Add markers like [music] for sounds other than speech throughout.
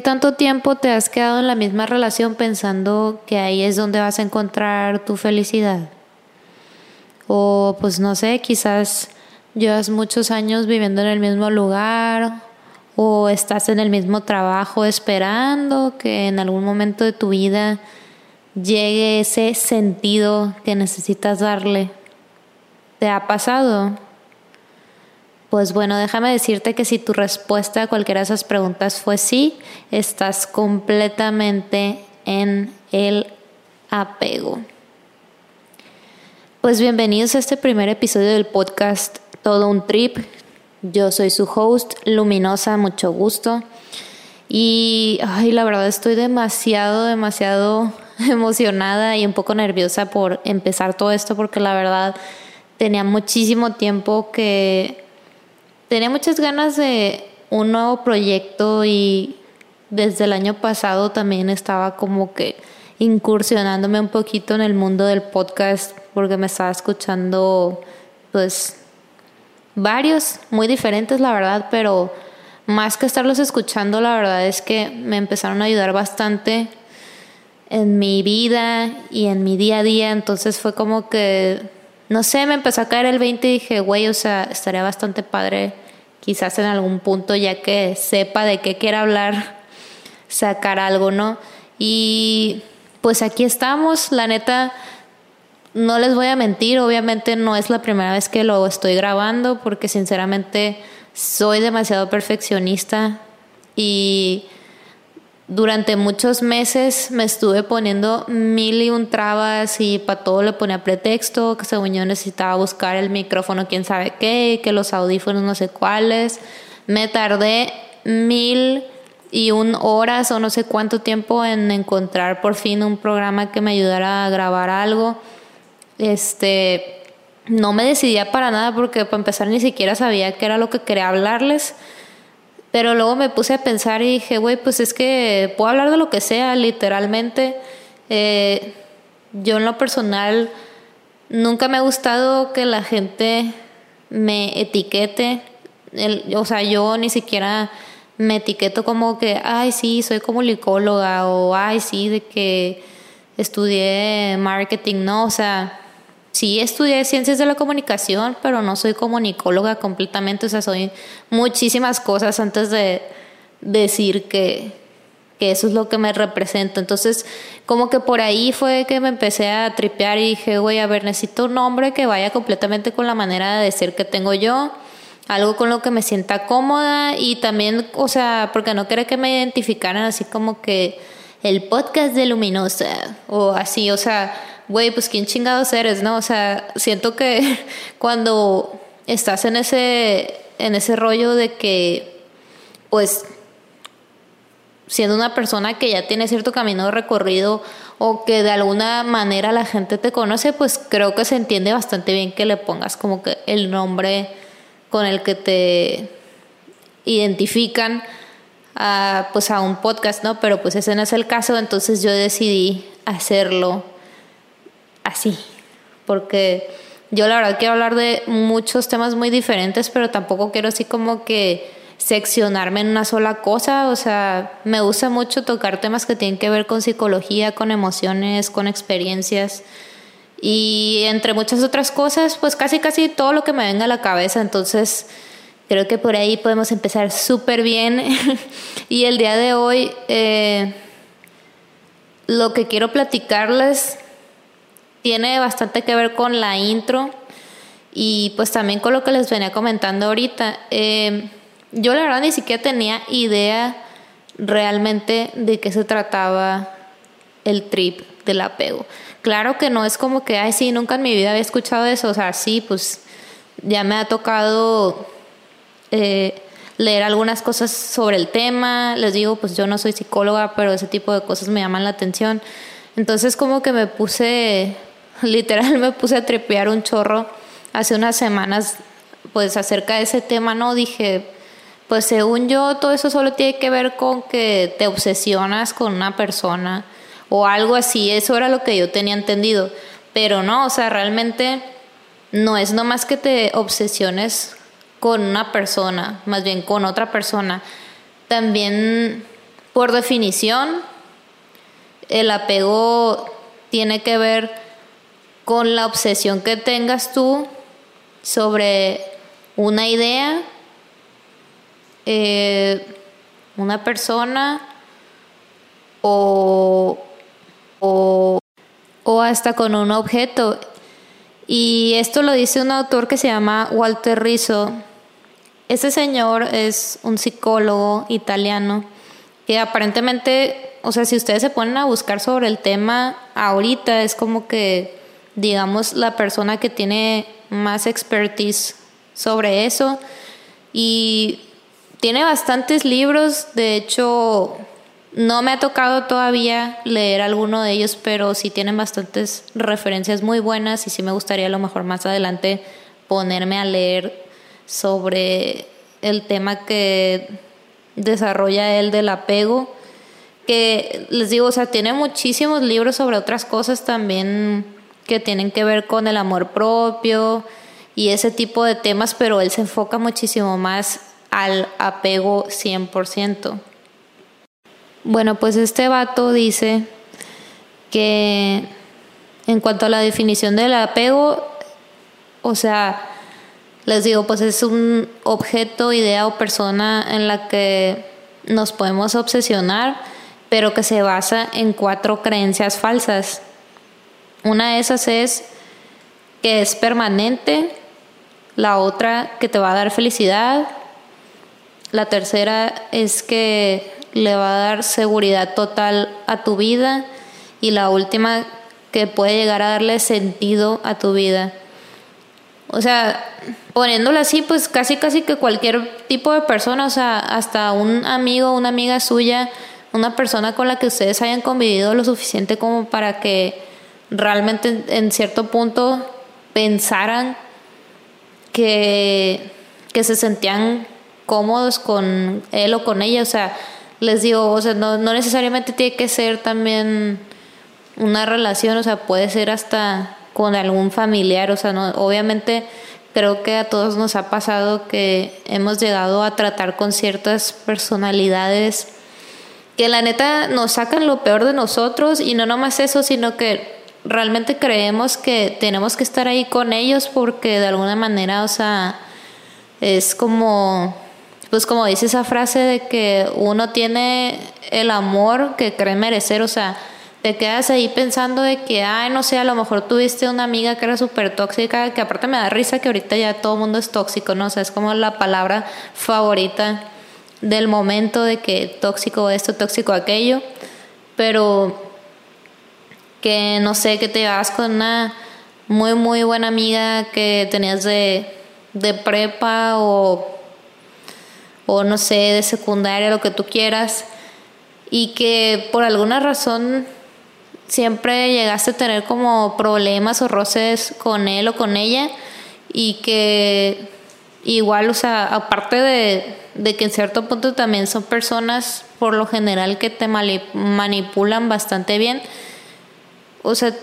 ¿Qué tanto tiempo te has quedado en la misma relación pensando que ahí es donde vas a encontrar tu felicidad? O pues no sé, quizás llevas muchos años viviendo en el mismo lugar o estás en el mismo trabajo esperando que en algún momento de tu vida llegue ese sentido que necesitas darle. ¿Te ha pasado? Pues bueno, déjame decirte que si tu respuesta a cualquiera de esas preguntas fue sí, estás completamente en el apego. Pues bienvenidos a este primer episodio del podcast Todo un Trip. Yo soy su host, Luminosa, mucho gusto. Y ay, la verdad estoy demasiado, demasiado [laughs] emocionada y un poco nerviosa por empezar todo esto porque la verdad tenía muchísimo tiempo que tenía muchas ganas de un nuevo proyecto y desde el año pasado también estaba como que incursionándome un poquito en el mundo del podcast porque me estaba escuchando pues varios muy diferentes la verdad pero más que estarlos escuchando la verdad es que me empezaron a ayudar bastante en mi vida y en mi día a día. Entonces fue como que no sé, me empezó a caer el 20 y dije, güey, o sea, estaría bastante padre quizás en algún punto, ya que sepa de qué quiere hablar, [laughs] sacar algo, ¿no? Y pues aquí estamos, la neta, no les voy a mentir, obviamente no es la primera vez que lo estoy grabando, porque sinceramente soy demasiado perfeccionista y durante muchos meses me estuve poniendo mil y un trabas y para todo le ponía pretexto, que según yo necesitaba buscar el micrófono quién sabe qué, que los audífonos no sé cuáles. Me tardé mil y un horas o no sé cuánto tiempo en encontrar por fin un programa que me ayudara a grabar algo. Este, no me decidía para nada porque para empezar ni siquiera sabía qué era lo que quería hablarles. Pero luego me puse a pensar y dije, güey, pues es que puedo hablar de lo que sea, literalmente. Eh, yo en lo personal nunca me ha gustado que la gente me etiquete. o sea, yo ni siquiera me etiqueto como que, ay, sí, soy comunicóloga o, ay, sí, de que estudié marketing, no, o sea, sí estudié ciencias de la comunicación, pero no soy comunicóloga completamente, o sea, soy muchísimas cosas antes de decir que, que eso es lo que me representa. Entonces, como que por ahí fue que me empecé a tripear y dije, güey, a ver, necesito un nombre que vaya completamente con la manera de decir que tengo yo, algo con lo que me sienta cómoda y también, o sea, porque no quería que me identificaran así como que el podcast de Luminosa o así, o sea, güey, pues quién chingados eres, ¿no? O sea, siento que [laughs] cuando estás en ese, en ese rollo de que, pues, siendo una persona que ya tiene cierto camino recorrido o que de alguna manera la gente te conoce, pues creo que se entiende bastante bien que le pongas como que el nombre con el que te identifican a, pues a un podcast, ¿no? Pero pues ese no es el caso, entonces yo decidí hacerlo así, porque yo la verdad quiero hablar de muchos temas muy diferentes, pero tampoco quiero así como que seccionarme en una sola cosa, o sea, me gusta mucho tocar temas que tienen que ver con psicología, con emociones, con experiencias. Y entre muchas otras cosas, pues casi casi todo lo que me venga a la cabeza, entonces creo que por ahí podemos empezar súper bien. [laughs] Y el día de hoy eh, lo que quiero platicarles tiene bastante que ver con la intro y pues también con lo que les venía comentando ahorita. Eh, yo la verdad ni siquiera tenía idea realmente de qué se trataba el trip del apego. Claro que no es como que, ay, sí, nunca en mi vida había escuchado eso. O sea, sí, pues ya me ha tocado eh, leer algunas cosas sobre el tema. Les digo, pues yo no soy psicóloga, pero ese tipo de cosas me llaman la atención. Entonces como que me puse [laughs] literal me puse a trepear un chorro hace unas semanas, pues acerca de ese tema, ¿no? Dije, pues según yo, todo eso solo tiene que ver con que te obsesionas con una persona o algo así, eso era lo que yo tenía entendido, pero no, o sea, realmente no es nomás que te obsesiones con una persona, más bien con otra persona, también por definición, el apego tiene que ver con la obsesión que tengas tú sobre una idea, eh, una persona o, o, o hasta con un objeto. Y esto lo dice un autor que se llama Walter Rizzo. Este señor es un psicólogo italiano que aparentemente, o sea, si ustedes se ponen a buscar sobre el tema ahorita, es como que, digamos, la persona que tiene más expertise sobre eso. Y tiene bastantes libros, de hecho, no me ha tocado todavía leer alguno de ellos, pero sí tienen bastantes referencias muy buenas y sí me gustaría a lo mejor más adelante ponerme a leer sobre el tema que desarrolla él del apego, que les digo, o sea, tiene muchísimos libros sobre otras cosas también que tienen que ver con el amor propio y ese tipo de temas, pero él se enfoca muchísimo más al apego 100%. Bueno, pues este vato dice que en cuanto a la definición del apego, o sea, les digo, pues es un objeto, idea o persona en la que nos podemos obsesionar, pero que se basa en cuatro creencias falsas. Una de esas es que es permanente, la otra que te va a dar felicidad, la tercera es que le va a dar seguridad total a tu vida y la última que puede llegar a darle sentido a tu vida. O sea, poniéndolo así, pues casi casi que cualquier tipo de persona, o sea, hasta un amigo, una amiga suya, una persona con la que ustedes hayan convivido lo suficiente como para que realmente en cierto punto pensaran que, que se sentían cómodos con él o con ella, o sea, les digo, o sea, no, no necesariamente tiene que ser también una relación, o sea, puede ser hasta con algún familiar, o sea, no, obviamente creo que a todos nos ha pasado que hemos llegado a tratar con ciertas personalidades que la neta nos sacan lo peor de nosotros y no nomás eso, sino que realmente creemos que tenemos que estar ahí con ellos porque de alguna manera, o sea, es como pues como dice esa frase de que uno tiene el amor que cree merecer, o sea, te quedas ahí pensando de que, ay, no sé, a lo mejor tuviste una amiga que era súper tóxica, que aparte me da risa que ahorita ya todo mundo es tóxico, ¿no? O sea, es como la palabra favorita del momento de que tóxico esto, tóxico aquello, pero que no sé, que te vas con una muy, muy buena amiga que tenías de, de prepa o o no sé, de secundaria, lo que tú quieras, y que por alguna razón siempre llegaste a tener como problemas o roces con él o con ella, y que igual, o sea, aparte de, de que en cierto punto también son personas por lo general que te manipulan bastante bien, o sea,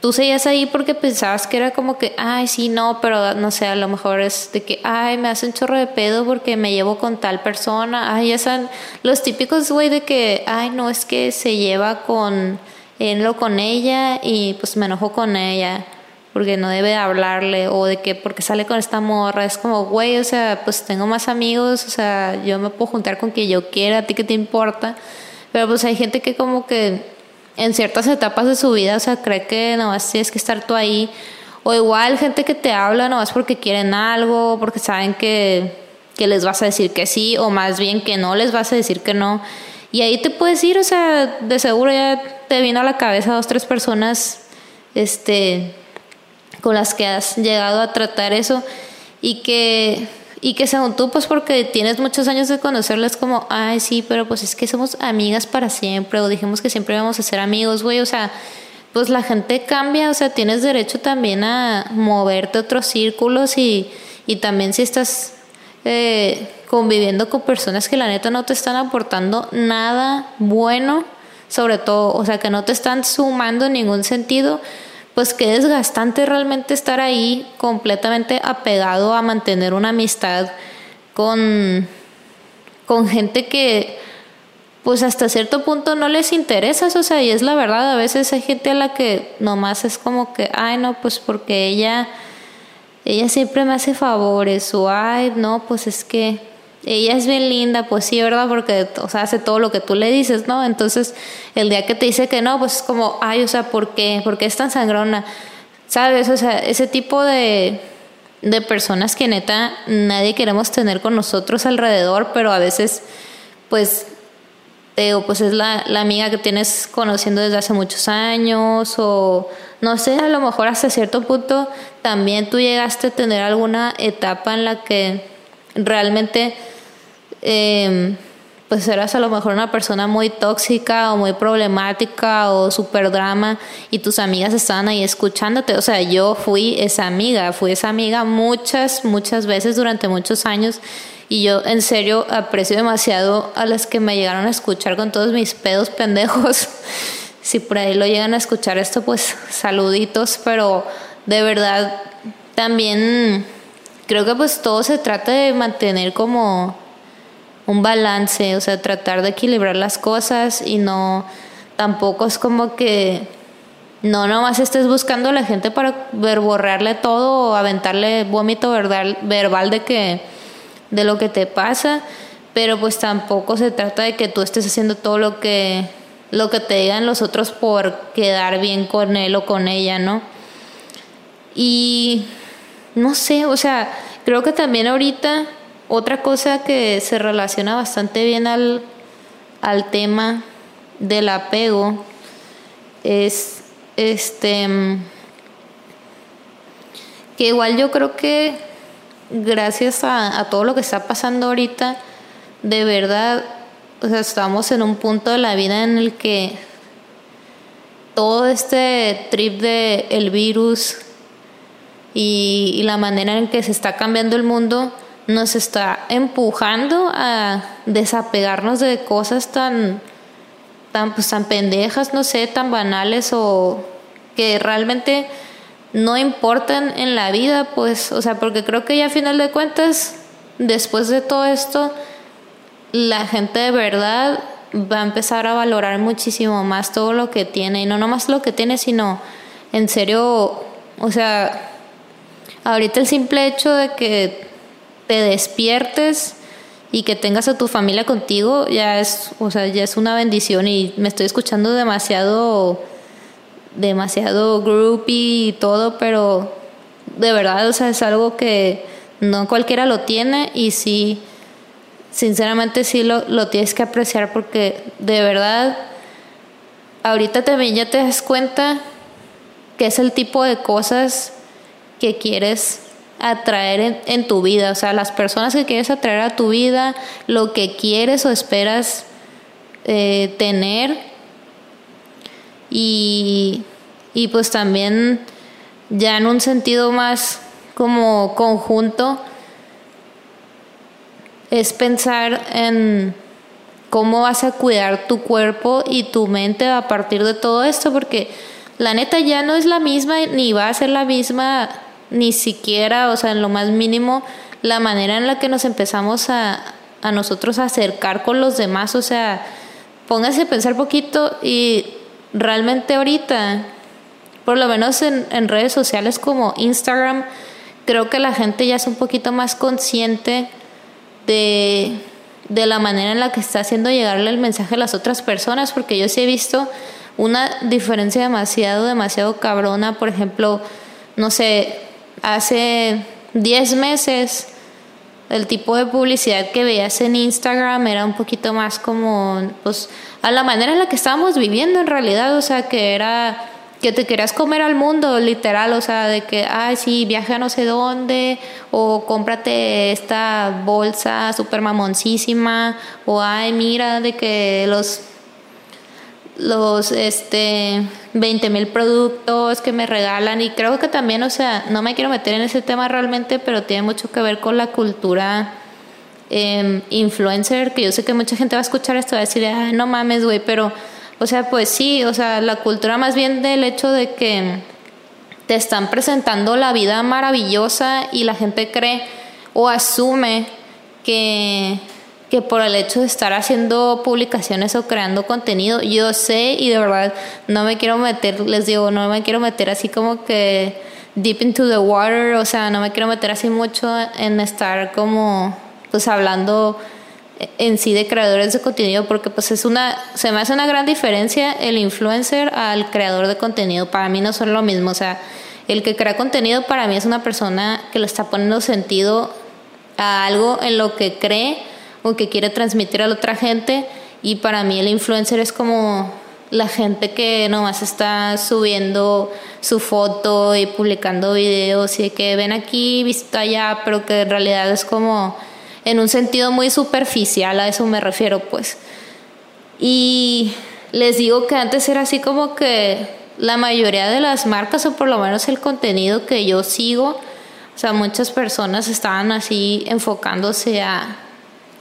tú seguías ahí porque pensabas que era como que, ay, sí, no, pero no sé, a lo mejor es de que, ay, me hace un chorro de pedo porque me llevo con tal persona. Ay, ya son los típicos, güey, de que, ay, no, es que se lleva con él o con ella y pues me enojo con ella porque no debe hablarle o de que porque sale con esta morra. Es como, güey, o sea, pues tengo más amigos, o sea, yo me puedo juntar con quien yo quiera, a ti qué te importa. Pero pues hay gente que como que en ciertas etapas de su vida, o sea, cree que nomás tienes que estar tú ahí. O igual gente que te habla nomás porque quieren algo, porque saben que, que les vas a decir que sí, o más bien que no les vas a decir que no. Y ahí te puedes ir, o sea, de seguro ya te vino a la cabeza dos, tres personas este, con las que has llegado a tratar eso y que y que según tú, pues porque tienes muchos años de conocerles como, ay, sí, pero pues es que somos amigas para siempre, o dijimos que siempre vamos a ser amigos, güey, o sea, pues la gente cambia, o sea, tienes derecho también a moverte a otros círculos y, y también si estás eh, conviviendo con personas que la neta no te están aportando nada bueno, sobre todo, o sea, que no te están sumando en ningún sentido, pues qué desgastante realmente estar ahí completamente apegado a mantener una amistad con, con gente que pues hasta cierto punto no les interesas, o sea, y es la verdad, a veces hay gente a la que nomás es como que, ay, no, pues porque ella, ella siempre me hace favores, o ay, no, pues es que ella es bien linda, pues sí, ¿verdad? Porque, o sea, hace todo lo que tú le dices, ¿no? Entonces, el día que te dice que no, pues es como, ay, o sea, ¿por qué? ¿Por qué es tan sangrona? ¿Sabes? O sea, ese tipo de, de personas que neta nadie queremos tener con nosotros alrededor, pero a veces, pues, pues es la, la amiga que tienes conociendo desde hace muchos años, o no sé, a lo mejor hasta cierto punto también tú llegaste a tener alguna etapa en la que realmente eh, pues eras a lo mejor una persona muy tóxica o muy problemática o super drama y tus amigas estaban ahí escuchándote. O sea, yo fui esa amiga, fui esa amiga muchas, muchas veces durante muchos años y yo en serio aprecio demasiado a las que me llegaron a escuchar con todos mis pedos [laughs] pendejos. si por ahí lo llegan a escuchar esto, pues saluditos, pero de verdad también creo que pues todo se trata de mantener como un balance, o sea, tratar de equilibrar las cosas y no, tampoco es como que no nomás estés buscando a la gente para verborrearle todo o aventarle vómito verbal, verbal de que de lo que te pasa, pero pues tampoco se trata de que tú estés haciendo todo lo que lo que te digan los otros por quedar bien con él o con ella, ¿no? Y no sé, o sea, creo que también ahorita otra cosa que se relaciona bastante bien al, al tema del apego es este que igual yo creo que gracias a, todo lo que está pasando ahorita, de verdad, o sea, estamos en un punto de la vida en el que todo este trip de el virus y, y la manera en que se está cambiando el mundo, nos está empujando a desapegarnos de cosas tan, tan, pues, tan pendejas, no sé, tan banales o que realmente no importan en la vida, pues, o sea, porque creo que ya a final de cuentas, después de todo esto, la gente de verdad va a empezar a valorar muchísimo más todo lo que tiene, y no nomás lo que tiene, sino en serio, o sea, ahorita el simple hecho de que te despiertes y que tengas a tu familia contigo ya es, o sea, ya es una bendición y me estoy escuchando demasiado demasiado groupie y todo, pero de verdad, o sea, es algo que no cualquiera lo tiene y sí sinceramente sí lo, lo tienes que apreciar porque de verdad ahorita también ya te das cuenta que es el tipo de cosas que quieres atraer en, tu vida, o sea, las personas que quieres atraer a tu vida, lo que quieres o esperas eh, tener. Y, y pues también ya en un sentido más como conjunto es pensar en cómo vas a cuidar tu cuerpo y tu mente a partir de todo esto, porque la neta ya no es la misma ni va a ser la misma ni siquiera, o sea, en lo más mínimo, la manera en la que nos empezamos a, a nosotros acercar con los demás, o sea, póngase a pensar poquito y realmente ahorita, por lo menos en, en redes sociales como Instagram, creo que la gente ya es un poquito más consciente de, de la manera en la que está haciendo llegarle el mensaje a las otras personas, porque yo sí he visto una diferencia demasiado, demasiado cabrona, por ejemplo, no sé, hace 10 meses el tipo de publicidad que veías en Instagram era un poquito más como, pues, a la manera en la que estábamos viviendo en realidad, o sea, que era que te querías comer al mundo, literal, o sea, de que, ay, sí, viaja a no sé dónde, o cómprate esta bolsa super mamoncísima, o ay, mira, de que los los este 20 mil productos que me regalan y creo que también, o sea, no me quiero meter en ese tema realmente, pero tiene mucho que ver con la cultura em, influencer, que yo sé que mucha gente va a escuchar esto va a decir, Ay, no mames, güey, pero, o sea, pues sí, o sea, la cultura más bien del hecho de que te están presentando la vida maravillosa y la gente cree o asume que que por el hecho de estar haciendo publicaciones o creando contenido, yo sé y de verdad no me quiero meter, les digo, no me quiero meter así como que deep into the water, o sea, no me quiero meter así mucho en estar como pues hablando en sí de creadores de contenido porque pues es una se me hace una gran diferencia el influencer al creador de contenido. Para mí no son lo mismo o sea el que crea contenido para mí es una persona que le está poniendo sentido a algo en lo que cree o que quiere transmitir a la otra gente y para mí el influencer es como la gente que nomás está subiendo su foto y publicando videos y que ven aquí, visto allá, pero que en realidad es como en un sentido muy superficial, a eso me refiero pues. Y les digo que antes era así como que la mayoría de las marcas, o por lo menos el contenido que yo sigo, o sea, muchas personas estaban así enfocándose a,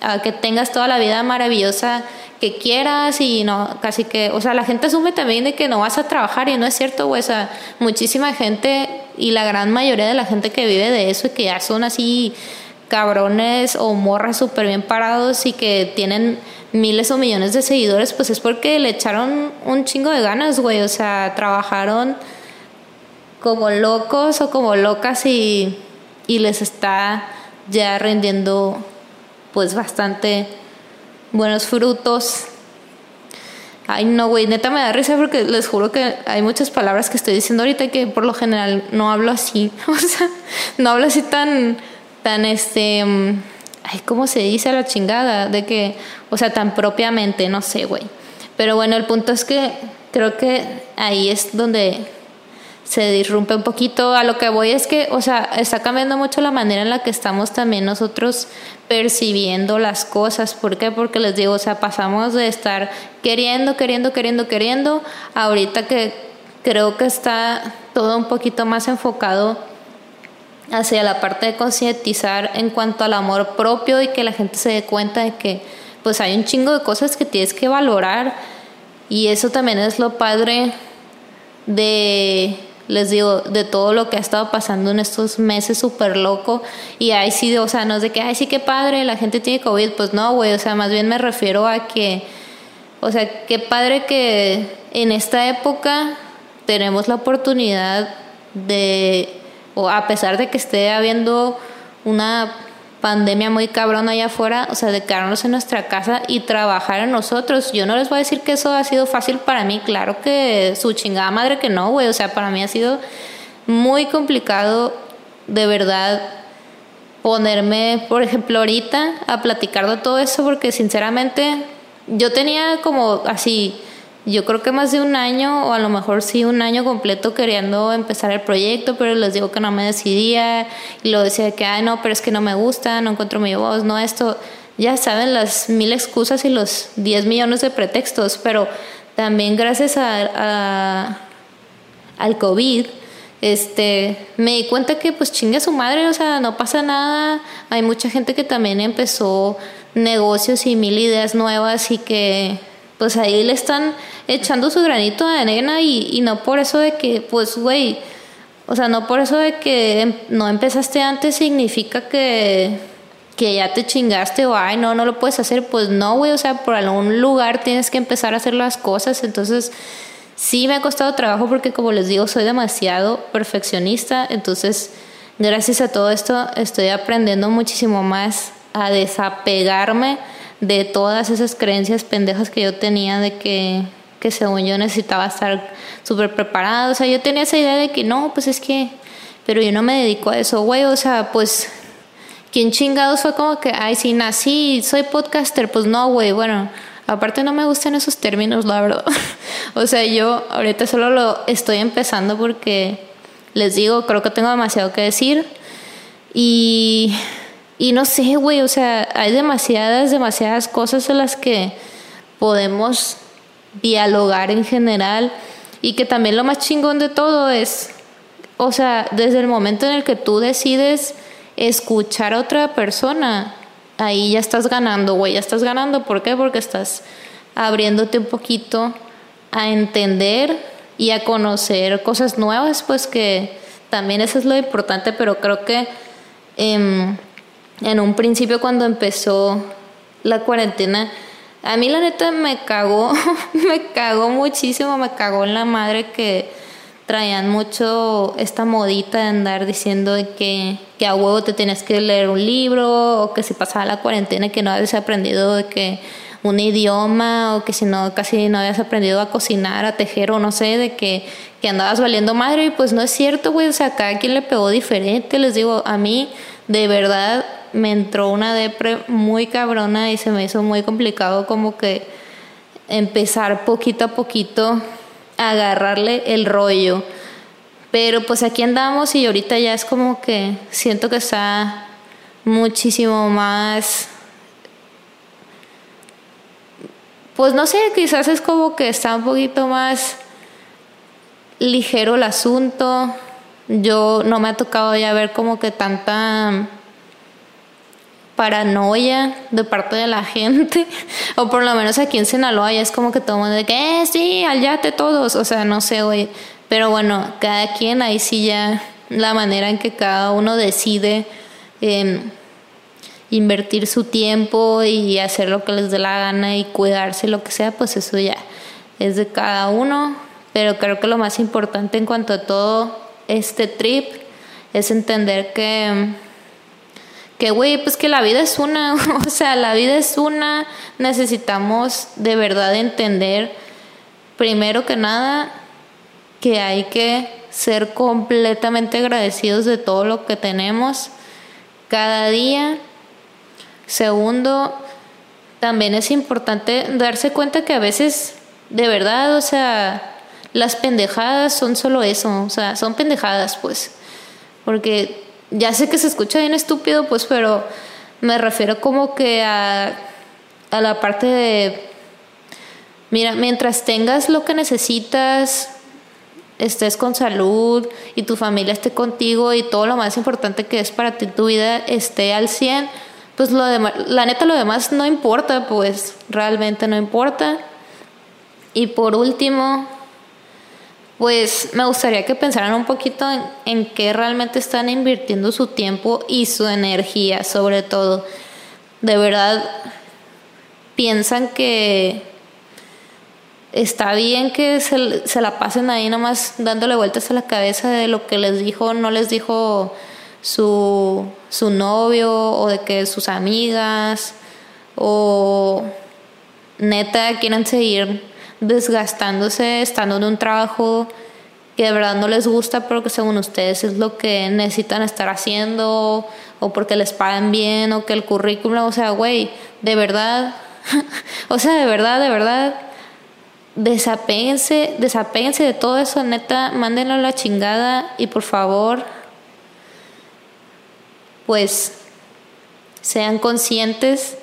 a que tengas toda la vida maravillosa que quieras y no, casi que, o sea, la gente asume también de que no vas a trabajar y no es cierto, güey, o sea, muchísima gente y la gran mayoría de la gente que vive de eso y que ya son así cabrones o morras súper bien parados y que tienen miles o millones de seguidores, pues es porque le echaron un chingo de ganas, güey. O sea, trabajaron como locos o como locas y, y les está ya rindiendo pues bastante buenos frutos. Ay, no, güey, neta me da risa porque les juro que hay muchas palabras que estoy diciendo ahorita que por lo general no hablo así. [laughs] O sea, no hablo así tan tan este, mm, ay, ¿cómo se dice la chingada? De que, o sea, tan propiamente, no sé, güey. Pero bueno, el punto es que creo que ahí es donde se disrumpe un poquito. A lo que voy es que, o sea, está cambiando mucho la manera en la que estamos también nosotros percibiendo las cosas. ¿Por qué? Porque les digo, o sea, pasamos de estar queriendo, queriendo, queriendo, queriendo, ahorita que creo que está todo un poquito más enfocado hacia la parte de concientizar en cuanto al amor propio y que la gente se dé cuenta de que pues hay un chingo de cosas que tienes que valorar y eso también es lo padre de les digo, de todo lo que ha estado pasando en estos meses súper loco. Y ahí sí, o sea, no es de que, ay, sí, qué padre, la gente tiene COVID. Pues no, güey, o sea, más bien me refiero a que, o sea, qué padre que en esta época tenemos la oportunidad de o a pesar de que esté habiendo una pandemia muy cabrona allá afuera, o sea, de quedarnos en nuestra casa y trabajar en nosotros. Yo no les voy a decir que eso ha sido fácil para mí, claro que su chingada madre que no, güey, o sea, para mí ha sido muy complicado de verdad ponerme, por ejemplo, ahorita a platicar de todo eso porque sinceramente yo tenía como así yo creo que más de un año o a lo mejor sí un año completo queriendo empezar el proyecto, pero les digo que no me decidía y lo decía que, ay, no, pero es que no me gusta, no encuentro mi voz, no esto. Ya saben las mil excusas y los 10 millones de pretextos, pero también gracias a, al COVID, este, me di cuenta que pues chingue a su madre, o sea, no pasa nada. Hay mucha gente que también empezó negocios y mil ideas nuevas y que pues ahí le están echando su granito de arena y, y no por eso de que, pues, güey, o sea, no por eso de que em, no empezaste antes significa que, que ya te chingaste o, ay, no, no lo puedes hacer. Pues no, güey, o sea, por algún lugar tienes que empezar a hacer las cosas. Entonces, sí me ha costado trabajo porque, como les digo, soy demasiado perfeccionista. Entonces, gracias a todo esto, estoy aprendiendo muchísimo más a desapegarme de todas esas creencias pendejas que yo tenía de que, que según yo necesitaba estar súper preparada. O sea, yo tenía esa idea de que no, pues es que, pero yo no me dedico a eso, güey. O sea, pues, ¿quién chingados fue como que, ay, sí, nací, soy podcaster? Pues no, güey, bueno. Aparte no me gustan esos términos, la verdad. [laughs] o sea, yo ahorita solo lo estoy empezando porque les digo, creo que tengo demasiado que decir. Y y no sé, güey, o sea, hay demasiadas, demasiadas cosas en las que podemos dialogar en general y que también lo más chingón de todo es, o sea, desde el momento en el que tú decides escuchar a otra persona, ahí ya estás ganando, güey, ya estás ganando. ¿Por qué? Porque estás abriéndote un poquito a entender y a conocer cosas nuevas, pues que también eso es lo importante, pero creo que... Eh, en un principio cuando empezó la cuarentena, a mí la neta me cagó, [laughs] me cagó muchísimo, me cagó en la madre que traían mucho esta modita de andar diciendo que, que a huevo te tenías que leer un libro o que si pasaba la cuarentena que no habías aprendido de que un idioma o que si no casi no habías aprendido a cocinar, a tejer o no sé, de que, que andabas valiendo madre. Y pues no es cierto, güey, o sea, cada quien le pegó diferente, les digo, a mí de verdad me entró una depre muy cabrona y se me hizo muy complicado como que empezar poquito a poquito a agarrarle el rollo. Pero pues aquí andamos y ahorita ya es como que siento que está muchísimo más pues no sé, quizás es como que está un poquito más ligero el asunto. Yo no me ha tocado ya ver como que tanta paranoia de parte de la gente, [laughs] o por lo menos aquí en Sinaloa ya es como que todo mundo de que, eh, sí, al yate todos, o sea, no sé, güey, pero bueno, cada quien ahí sí ya la manera en que cada uno decide em, invertir su tiempo y hacer lo que les dé la gana y cuidarse, lo que sea, pues eso ya es de cada uno, pero creo que lo más importante en cuanto a todo este trip es entender que que, güey, pues que la vida es una, [laughs] o sea, la vida es una, necesitamos de verdad entender, primero que nada, que hay que ser completamente agradecidos de todo lo que tenemos cada día. Segundo, también es importante darse cuenta que a veces, de verdad, o sea, las pendejadas son solo eso, o sea, son pendejadas, pues, porque ya sé que se escucha bien estúpido, pues, pero me refiero como que a, a la parte de, mira, mientras tengas lo que necesitas, estés con salud y tu familia esté contigo y todo lo más importante que es para ti tu vida esté al 100, pues lo demás, la neta lo demás no importa, pues realmente no importa. Y por último, pues me gustaría que pensaran un poquito en, qué realmente están invirtiendo su tiempo y su energía, sobre todo. De verdad, piensan que está bien que se, se, la pasen ahí nomás dándole vueltas a la cabeza de lo que les dijo, no les dijo su, su novio o de que sus amigas o neta quieren seguir desgastándose, estando en un trabajo que de verdad no les gusta, pero que según ustedes es lo que necesitan estar haciendo, o porque les pagan bien, o que el currículum, o sea, güey, de verdad, [laughs] o sea, de verdad, de verdad, desapéguense, desapéguense de todo eso, neta, mándenlo a la chingada y por favor, pues, sean conscientes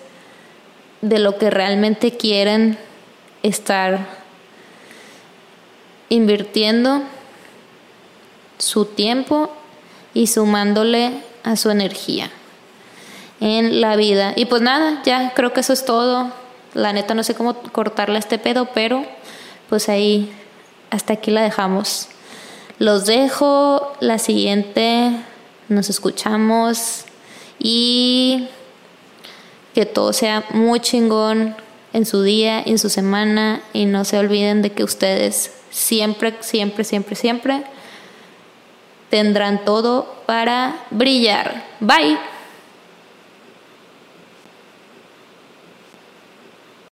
de lo que realmente quieren estar invirtiendo su tiempo y sumándole a su energía en la vida. Y pues nada, ya creo que eso es todo. La neta no sé cómo cortarle este pedo, pero pues ahí hasta aquí la dejamos. Los dejo, la siguiente nos escuchamos y que todo sea muy chingón en su día, en su semana y no se olviden de que ustedes siempre, siempre, siempre, siempre tendrán todo para brillar. Bye.